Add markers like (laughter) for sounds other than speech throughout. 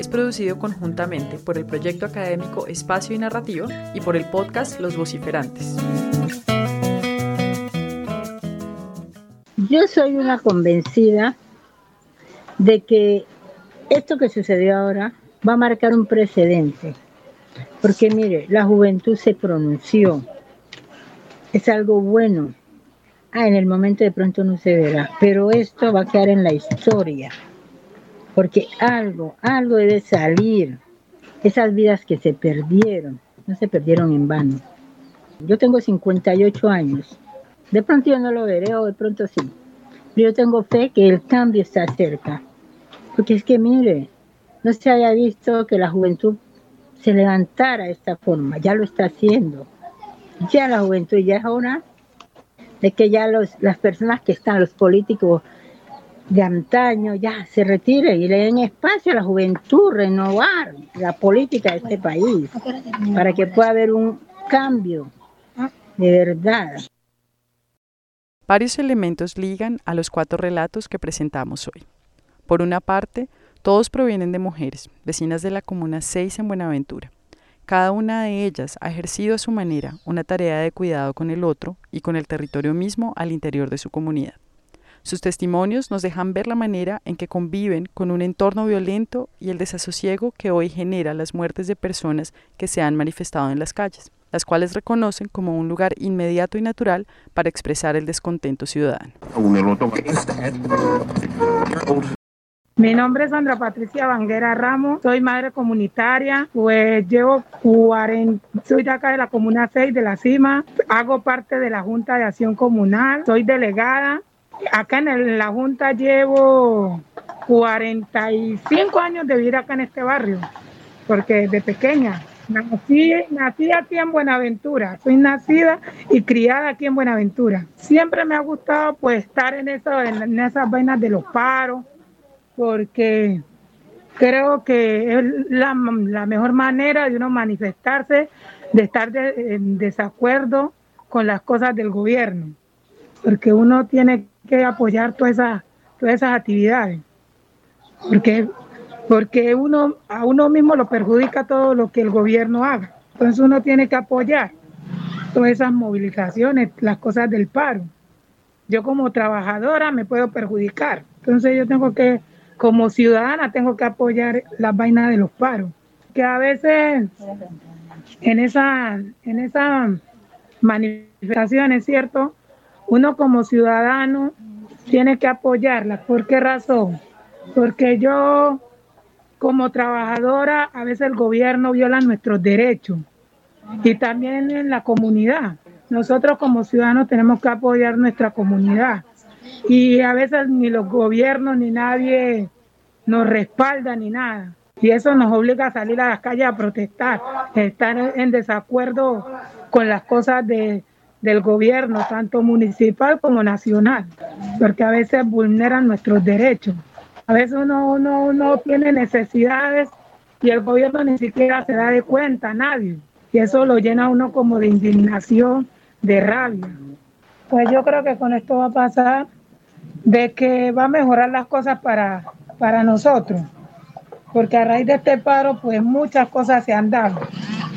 es producido conjuntamente por el proyecto académico Espacio y Narrativa y por el podcast Los Vociferantes. Yo soy una convencida de que esto que sucedió ahora va a marcar un precedente. Porque mire, la juventud se pronunció. Es algo bueno. Ah, en el momento de pronto no se verá. Pero esto va a quedar en la historia. Porque algo, algo debe salir. Esas vidas que se perdieron, no se perdieron en vano. Yo tengo 58 años. De pronto yo no lo veré o de pronto sí. Pero yo tengo fe que el cambio está cerca. Porque es que mire, no se haya visto que la juventud se levantara de esta forma, ya lo está haciendo. Ya la juventud ya es hora de que ya los, las personas que están, los políticos de antaño, ya se retiren y le den espacio a la juventud, renovar la política de este país, para que pueda haber un cambio de verdad. Varios elementos ligan a los cuatro relatos que presentamos hoy. Por una parte, todos provienen de mujeres, vecinas de la Comuna 6 en Buenaventura. Cada una de ellas ha ejercido a su manera una tarea de cuidado con el otro y con el territorio mismo al interior de su comunidad. Sus testimonios nos dejan ver la manera en que conviven con un entorno violento y el desasosiego que hoy genera las muertes de personas que se han manifestado en las calles, las cuales reconocen como un lugar inmediato y natural para expresar el descontento ciudadano. Mi nombre es Sandra Patricia Vanguera Ramos, soy madre comunitaria, pues llevo 40, soy de acá de la Comuna 6 de la Cima, hago parte de la Junta de Acción Comunal, soy delegada. Acá en la Junta llevo 45 años de vivir acá en este barrio, porque de pequeña Nací, nací aquí en Buenaventura, soy nacida y criada aquí en Buenaventura. Siempre me ha gustado pues estar en, eso, en esas vainas de los paros, porque creo que es la, mejor manera de uno manifestarse, de estar en desacuerdo con las cosas del gobierno, porque uno tiene que apoyar todas esas, todas esas actividades, porque, porque uno, a uno mismo lo perjudica todo lo que el gobierno haga. Entonces uno tiene que apoyar todas esas movilizaciones, las cosas del paro. Yo como trabajadora me puedo perjudicar, entonces yo tengo que como ciudadana tengo que apoyar las vainas de los paros, que a veces en esa, en esa manifestación, es cierto, uno como ciudadano tiene que apoyarlas. ¿Por qué razón? Porque yo como trabajadora, a veces el gobierno viola nuestros derechos y también en la comunidad. Nosotros como ciudadanos tenemos que apoyar nuestra comunidad y a veces ni los gobiernos ni nadie nos respalda ni nada. Y eso nos obliga a salir a las calles a protestar, estar en desacuerdo con las cosas de, del gobierno, tanto municipal como nacional, porque a veces vulneran nuestros derechos. A veces uno, uno, uno tiene necesidades y el gobierno ni siquiera se da de cuenta, nadie. Y eso lo llena a uno como de indignación, de rabia. Pues yo creo que con esto va a pasar de que va a mejorar las cosas para, para nosotros, porque a raíz de este paro, pues muchas cosas se han dado,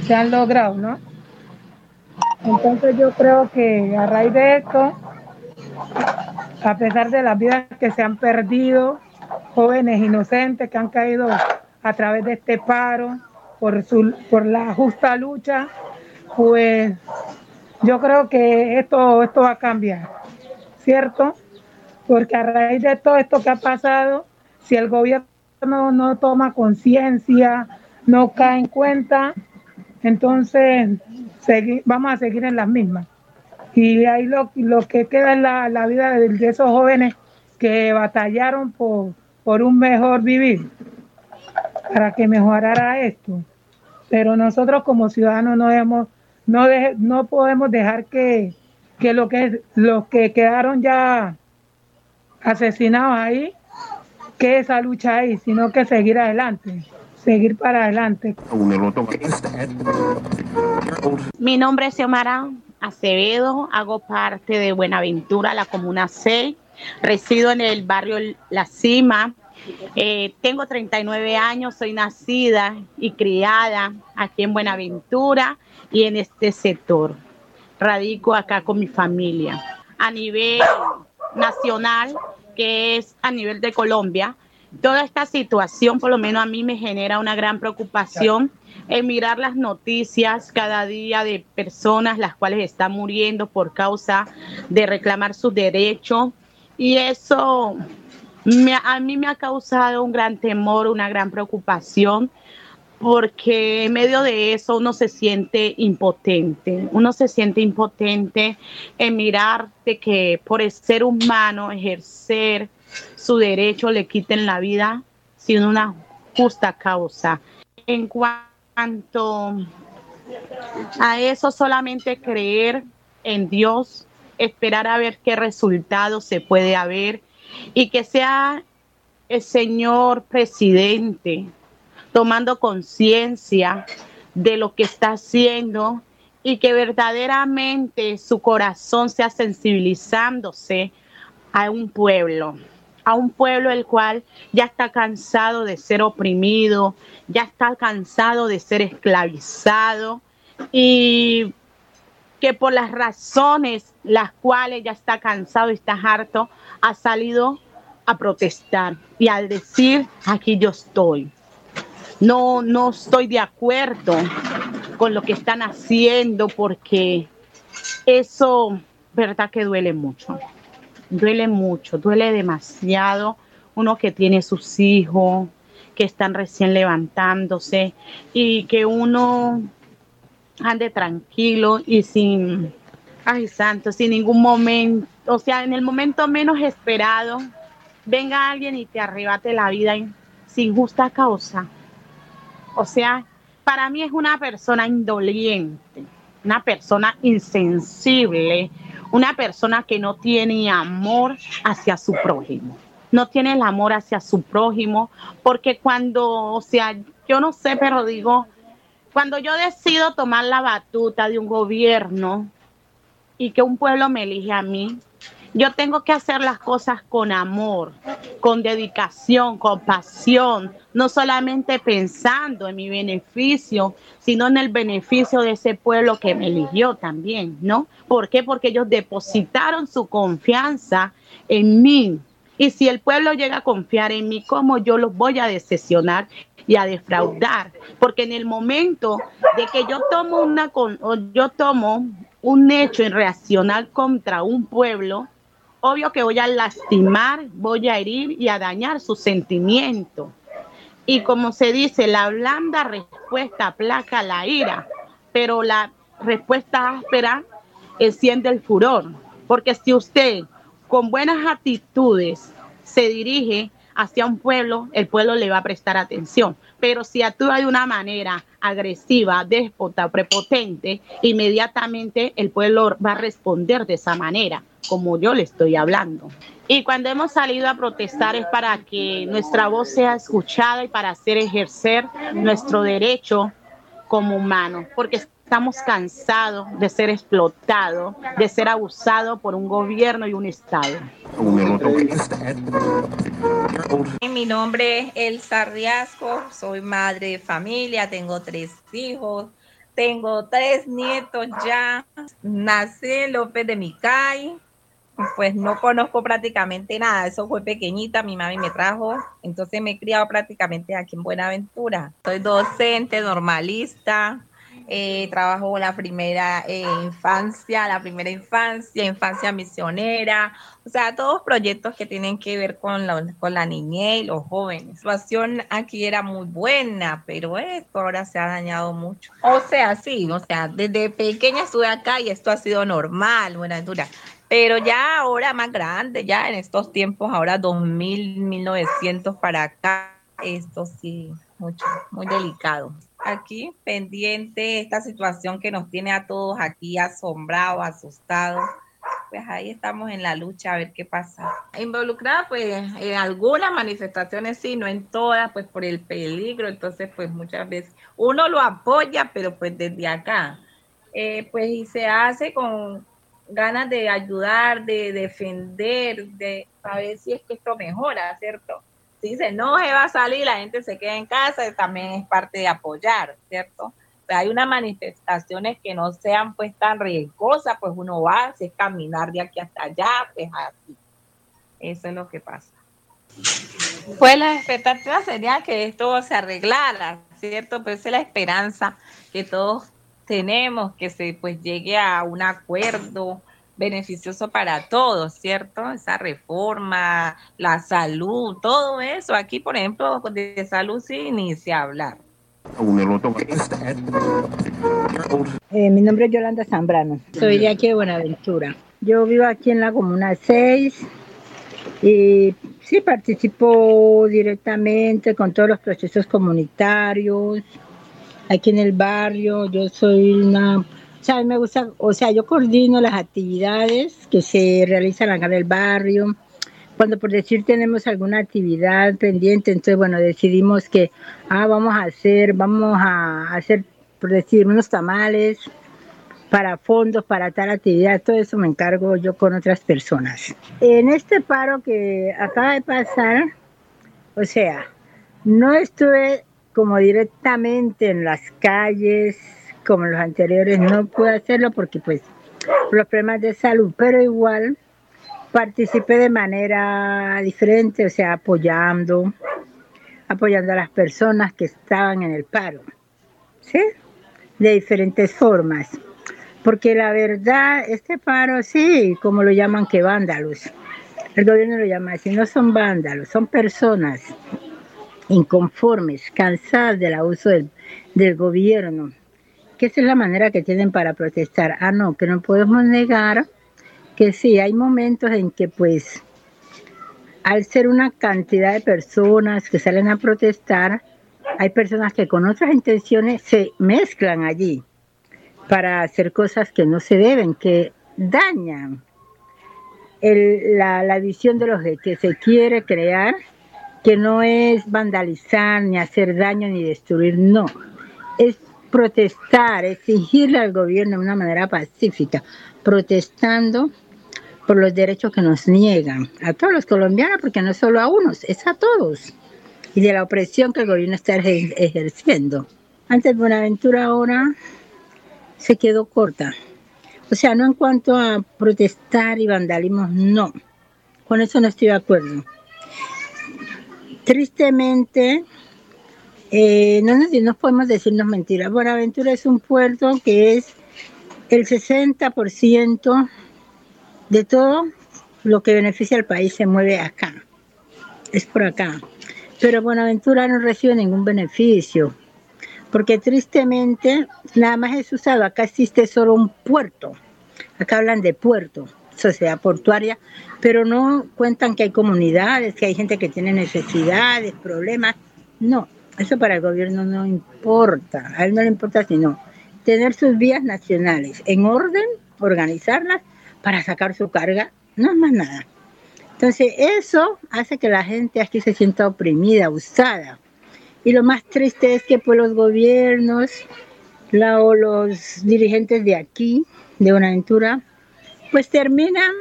se han logrado, ¿no? Entonces yo creo que a raíz de esto, a pesar de las vidas que se han perdido, jóvenes inocentes que han caído a través de este paro por, su, por la justa lucha, pues yo creo que esto, esto va a cambiar, ¿cierto? porque a raíz de todo esto que ha pasado, si el gobierno no toma conciencia, no cae en cuenta, entonces vamos a seguir en las mismas. Y ahí lo, que queda es la, vida de, esos jóvenes que batallaron por, por un mejor vivir, para que mejorara esto. pero nosotros como ciudadanos no debemos, no, no podemos dejar que, que, lo que los que quedaron ya asesinados ahí, que esa lucha ahí, sino que seguir adelante, seguir para adelante. Mi nombre es Xiomara Acevedo, hago parte de Buenaventura, la Comuna 6, resido en el barrio La Cima, eh, tengo 39 años, soy nacida y criada aquí en Buenaventura y en este sector. Radico acá con mi familia. A nivel nacional, que es a nivel de Colombia, toda esta situación por lo menos a mí me genera una gran preocupación en mirar las noticias cada día de personas las cuales están muriendo por causa de reclamar sus derechos y eso a mí me ha causado un gran temor, una gran preocupación, porque en medio de eso uno se siente impotente, uno se siente impotente en mirar de que por ser humano ejercer su derecho le quiten la vida sin una justa causa. En cuanto a eso, solamente creer en Dios, esperar a ver qué resultado se puede haber y que sea el señor presidente tomando conciencia de lo que está haciendo y que verdaderamente su corazón sea sensibilizándose a un pueblo, a un pueblo el cual ya está cansado de ser oprimido, ya está cansado de ser esclavizado y que por las razones las cuales ya está cansado y está harto, ha salido a protestar y al decir, aquí yo estoy. No, no estoy de acuerdo con lo que están haciendo porque eso, verdad que duele mucho. Duele mucho, duele demasiado. Uno que tiene sus hijos, que están recién levantándose y que uno ande tranquilo y sin, ay santo, sin ningún momento, o sea, en el momento menos esperado, venga alguien y te arrebate la vida sin justa causa. O sea, para mí es una persona indoliente, una persona insensible, una persona que no tiene amor hacia su prójimo. No tiene el amor hacia su prójimo, porque cuando, o sea, yo no sé, pero digo, cuando yo decido tomar la batuta de un gobierno y que un pueblo me elige a mí, yo tengo que hacer las cosas con amor, con dedicación, con pasión, no solamente pensando en mi beneficio, sino en el beneficio de ese pueblo que me eligió también, ¿no? ¿Por qué? Porque ellos depositaron su confianza en mí. Y si el pueblo llega a confiar en mí, ¿cómo yo los voy a decepcionar y a defraudar? Porque en el momento de que yo tomo una yo tomo un hecho en reaccionar contra un pueblo, obvio que voy a lastimar, voy a herir y a dañar su sentimiento. Y como se dice, la blanda respuesta aplaca la ira, pero la respuesta áspera enciende el furor. Porque si usted con buenas actitudes se dirige hacia un pueblo, el pueblo le va a prestar atención. Pero si actúa de una manera agresiva, déspota, prepotente, inmediatamente el pueblo va a responder de esa manera, como yo le estoy hablando. Y cuando hemos salido a protestar es para que nuestra voz sea escuchada y para hacer ejercer nuestro derecho como humanos, porque estamos cansados de ser explotados, de ser abusados por un gobierno y un Estado. Mi nombre es Elsa Riasco, soy madre de familia, tengo tres hijos, tengo tres nietos ya, nací en López de Micay, pues no conozco prácticamente nada, eso fue pequeñita, mi mami me trajo, entonces me he criado prácticamente aquí en Buenaventura. Soy docente, normalista, eh, trabajo la primera eh, infancia, la primera infancia, infancia misionera, o sea, todos proyectos que tienen que ver con la, con la niñez y los jóvenes. La situación aquí era muy buena, pero esto ahora se ha dañado mucho. O sea, sí, o sea, desde pequeña estuve acá y esto ha sido normal, Buenaventura. Pero ya ahora más grande, ya en estos tiempos, ahora 2000, 1900 para acá, esto sí, mucho, muy delicado. aquí pendiente esta situación que nos tiene a todos aquí asombrados, asustados. Pues ahí estamos en la lucha a ver qué pasa. Involucrada pues en algunas manifestaciones sí, no en todas, pues por el peligro, entonces pues muchas veces uno lo apoya, pero pues desde acá, eh, pues y se hace con ganas de ayudar, de defender, de saber si es que esto mejora, ¿cierto? si se no se va a salir, la gente se queda en casa, también es parte de apoyar, ¿cierto? hay unas manifestaciones que no sean pues tan riesgosas, pues uno va, si es caminar de aquí hasta allá, pues así. Eso es lo que pasa. Pues la expectativa sería que esto se arreglara, ¿cierto? Pues es la esperanza que todos tenemos, que se pues llegue a un acuerdo, beneficioso para todos, ¿cierto? Esa reforma, la salud, todo eso. Aquí, por ejemplo, de salud sí ni se hablar. Eh, mi nombre es Yolanda Zambrano, soy de aquí de Buenaventura. Yo vivo aquí en la Comuna 6 y sí participo directamente con todos los procesos comunitarios. Aquí en el barrio, yo soy una o sea, me gusta, o sea, yo coordino las actividades que se realizan acá en el barrio. Cuando por decir tenemos alguna actividad pendiente, entonces bueno, decidimos que ah, vamos a hacer, vamos a hacer, por decir, unos tamales para fondos, para tal actividad, todo eso me encargo yo con otras personas. En este paro que acaba de pasar, o sea, no estuve como directamente en las calles, como los anteriores no pude hacerlo porque pues los problemas de salud, pero igual participé de manera diferente, o sea, apoyando, apoyando a las personas que estaban en el paro, ¿sí? De diferentes formas. Porque la verdad, este paro, sí, como lo llaman que vándalos, el gobierno lo llama así, no son vándalos, son personas inconformes, cansadas del abuso del, gobierno, que esa es la manera que tienen para protestar. Ah, no, que no podemos negar que sí, hay momentos en que pues al ser una cantidad de personas que salen a protestar, hay personas que con otras intenciones se mezclan allí para hacer cosas que no se deben, que dañan la, la visión de los que se quiere crear, que no es vandalizar, ni hacer daño, ni destruir, no. Es protestar, exigirle al gobierno de una manera pacífica, protestando por los derechos que nos niegan a todos los colombianos, porque no solo a unos, es a todos, y de la opresión que el gobierno está ejerciendo. Antes Buenaventura ahora se quedó corta. O sea, no en cuanto a protestar y vandalismo, no. Con eso no estoy de acuerdo. Tristemente, eh, no, no podemos decirnos mentiras. Buenaventura es un puerto que es el 60% de todo lo que beneficia al país se mueve acá. Es por acá. Pero Buenaventura no recibe ningún beneficio. Porque tristemente nada más es usado. Acá existe solo un puerto. Acá hablan de puerto, sociedad portuaria, pero no cuentan que hay comunidades, que hay gente que tiene necesidades, problemas. No, eso para el gobierno no importa, a él no le importa sino tener sus vías nacionales en orden, organizarlas para sacar su carga, no es más nada. Entonces eso hace que la gente aquí se sienta oprimida, usada. Y lo más triste es que pues los gobiernos o los dirigentes de aquí, de Buenaventura, pues terminan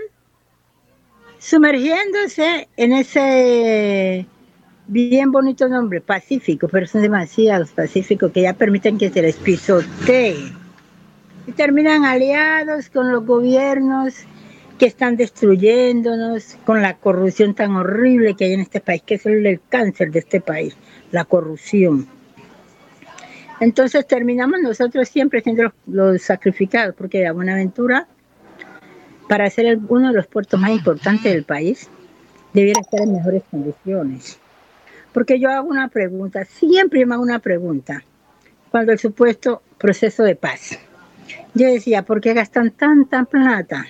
sumergiéndose en ese bien bonito nombre, Pacífico, pero son demasiados pacíficos que ya permiten que se les pisotee. Y terminan aliados con los gobiernos que están destruyéndonos, con la corrupción tan horrible que hay en este país, que es el, cáncer de este país, la corrupción. Entonces terminamos nosotros siempre siendo los, sacrificados, porque Buenaventura, para ser uno de los puertos más importantes del país, debiera estar en mejores condiciones. Porque yo hago una pregunta, siempre me hago una pregunta, cuando el supuesto proceso de paz. Yo decía, ¿por qué gastan tanta plata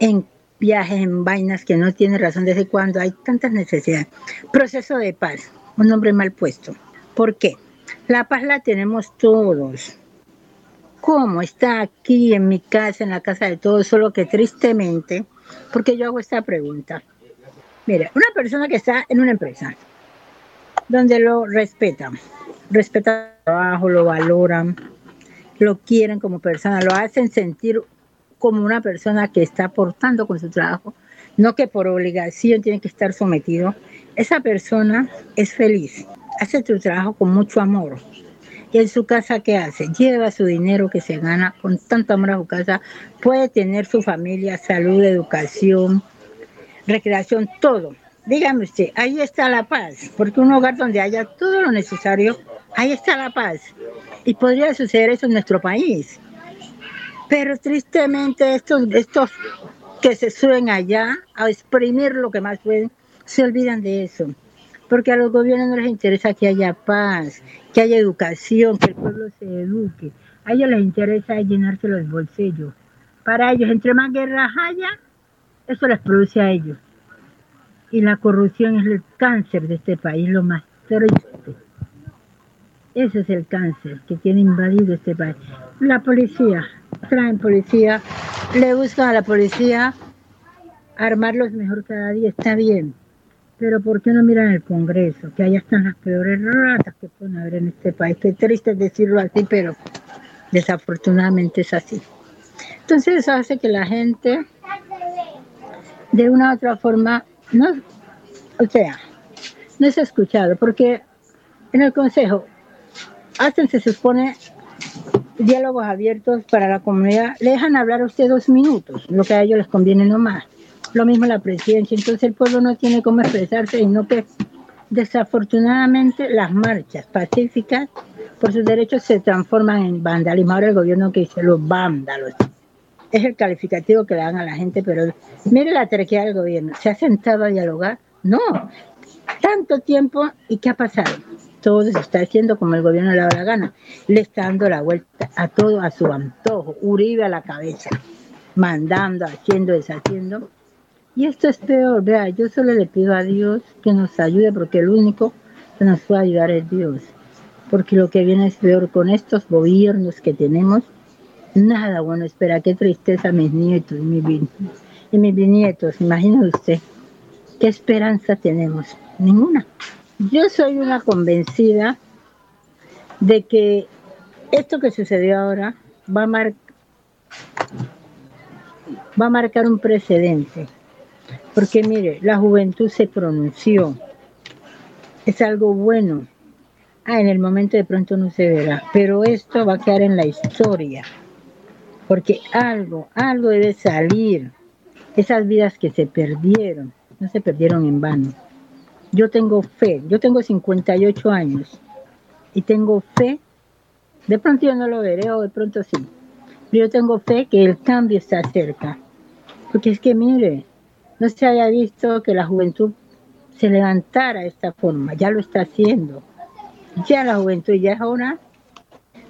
en viajes, en vainas que no tienen razón desde cuando hay tantas necesidades? Proceso de paz, un nombre mal puesto. ¿Por qué? La paz la tenemos todos. ¿Cómo? Está aquí en mi casa, en la casa de todos, solo que tristemente, porque yo hago esta pregunta. Mira, una persona que está en una empresa, donde lo respetan, respetan el trabajo, lo valoran, lo quieren como persona, lo hacen sentir como una persona que está aportando con su trabajo, no que por obligación tiene que estar sometido. Esa persona es feliz, hace su trabajo con mucho amor. ¿Y en su casa qué hace? Lleva su dinero que se gana con tanto amor a su casa, puede tener su familia, salud, educación, recreación, todo. Dígame usted, ahí está la paz, porque un hogar donde haya todo lo necesario, ahí está la paz. Y podría suceder eso en nuestro país. Pero tristemente estos, estos que se suben allá a exprimir lo que más pueden, se olvidan de eso. Porque a los gobiernos no les interesa que haya paz, que haya educación, que el pueblo se eduque. A ellos les interesa llenarse los bolsillos. Para ellos, entre más guerras haya, eso les produce a ellos. Y la corrupción es el cáncer de este país, lo más triste. Ese es el cáncer que tiene invadido este país. La policía, traen policía, le buscan a la policía armarlos mejor cada día, está bien. Pero ¿por qué no miran el Congreso? Que allá están las peores ratas que pueden haber en este país. Qué triste decirlo así, pero desafortunadamente es así. Entonces eso hace que la gente de una u otra forma no, o sea, no es escuchado, porque en el Consejo hacen, se supone, diálogos abiertos para la comunidad, le dejan hablar a usted dos minutos, lo que a ellos les conviene nomás. Lo mismo la presidencia, entonces el pueblo no tiene cómo expresarse, sino que desafortunadamente las marchas pacíficas por sus derechos se transforman en vandalismo. Ahora el gobierno que dice los vándalos es el calificativo que le dan a la gente, pero mire la terquedad del gobierno. ¿Se ha sentado a dialogar? No. Tanto tiempo y ¿qué ha pasado? Todo se está haciendo como el gobierno le da la gana. Le está dando la vuelta a todo a su antojo. Uribe a la cabeza, mandando, haciendo, deshaciendo. Y esto es peor, vea, yo solo le pido a Dios que nos ayude porque el único que nos puede ayudar es Dios. Porque lo que viene es peor con estos gobiernos que tenemos Nada bueno, espera, qué tristeza mis nietos mis, y mis bisnietos. Imagina usted, ¿qué esperanza tenemos? Ninguna. Yo soy una convencida de que esto que sucedió ahora va a, mar va a marcar un precedente. Porque mire, la juventud se pronunció. Es algo bueno. Ah, en el momento de pronto no se verá, pero esto va a quedar en la historia porque algo, algo debe salir. Esas vidas que se perdieron, no se perdieron en vano. Yo tengo fe, yo tengo 58 años y tengo fe, de pronto yo no lo veré o de pronto sí, pero yo tengo fe que el cambio está cerca. Porque es que mire, no se haya visto que la juventud se levantara de esta forma, ya lo está haciendo. Ya la juventud ya es hora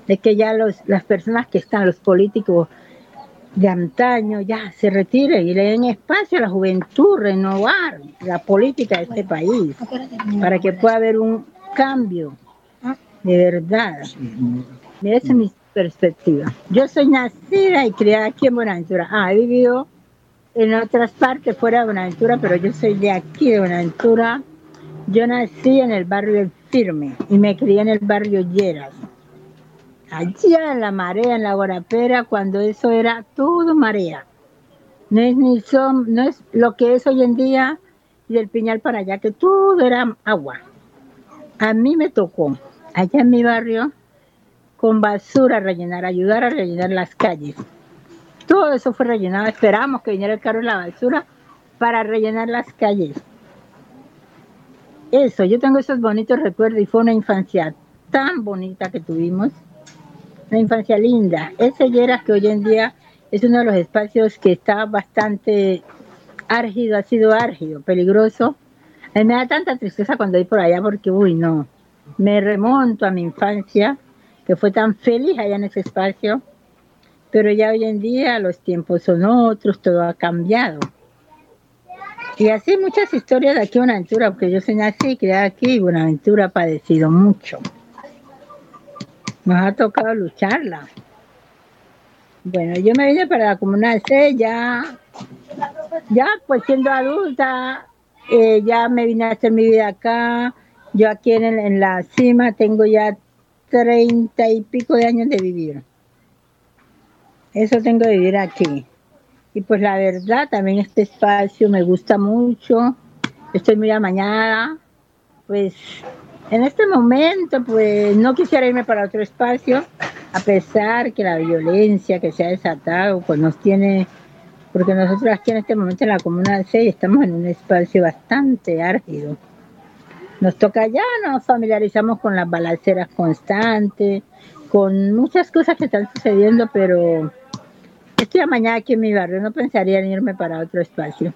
de que ya los, las personas que están, los políticos de antaño, ya se retiren y le den espacio a la juventud, renovar la política de este país, para que pueda haber un cambio de verdad. Mira, esa es mi perspectiva. Yo soy nacida y criada aquí en Buenaventura. Ah, he vivido en otras partes fuera de Buenaventura, pero yo soy de aquí, de Buenaventura. Yo nací en el barrio El Firme y me crié en el barrio Lleras allá en la marea, en la guarapera, cuando eso era todo marea. No es ni son, no es lo que es hoy en día del Piñal para allá, que todo era agua. A mí me tocó, allá en mi barrio, con basura rellenar, ayudar a rellenar las calles. Todo eso fue rellenado, esperamos que viniera el carro de la basura para rellenar las calles. Eso, yo tengo esos bonitos recuerdos y fue una infancia tan bonita que tuvimos una infancia linda. Ese Lleras que hoy en día es uno de los espacios que está bastante árgido, ha sido árgido, peligroso. A me da tanta tristeza cuando voy por allá porque, uy, no, me remonto a mi infancia, que fue tan feliz allá en ese espacio, pero ya hoy en día los tiempos son otros, todo ha cambiado. Y así muchas historias de aquí Buenaventura, porque yo soy nací y aquí y Buenaventura ha padecido mucho Nos ha tocado lucharla. Bueno, yo me vine para la Comuna C ya, ya pues siendo adulta, eh, ya me vine a hacer mi vida acá. Yo aquí en, en la cima tengo ya treinta y pico de años de vivir. Eso tengo de vivir aquí. Y pues la verdad, también este espacio me gusta mucho. Estoy muy amañada. Pues en este momento, pues no quisiera irme para otro espacio, a pesar que la violencia que se ha desatado, pues nos tiene, porque nosotros aquí en este momento en la Comuna 6 estamos en un espacio bastante árgido. Nos toca ya, nos familiarizamos con las balaceras constantes, con muchas cosas que están sucediendo, pero estoy mañana aquí en mi barrio, no pensaría en irme para otro espacio.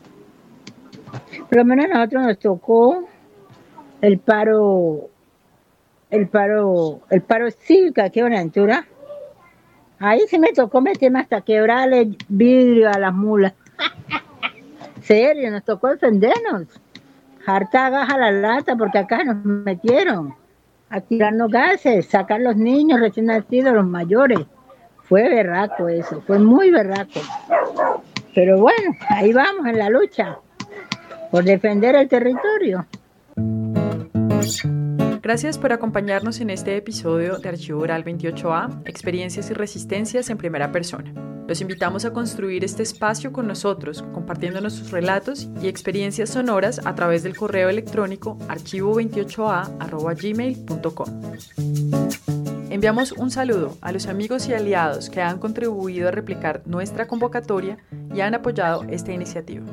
Por lo menos a nosotros nos tocó el paro, el paro, el paro cívico aquí en altura. Ahí sí me tocó meterme hasta quebrarle vidrio a las mulas. (laughs) Serio, nos tocó defendernos. Harta a la lata porque acá nos metieron a tirarnos gases, sacar los niños recién nacidos, los mayores. Fue berraco eso, fue muy berraco. Pero bueno, ahí vamos en la lucha por defender el territorio. Gracias por acompañarnos en este episodio de Archivo Oral 28A, Experiencias y Resistencias en Primera Persona. Los invitamos a construir este espacio con nosotros, compartiéndonos sus relatos y experiencias sonoras a través del correo electrónico archivo28a.gmail.com. Enviamos un saludo a los amigos y aliados que han contribuido a replicar nuestra convocatoria y han apoyado esta iniciativa.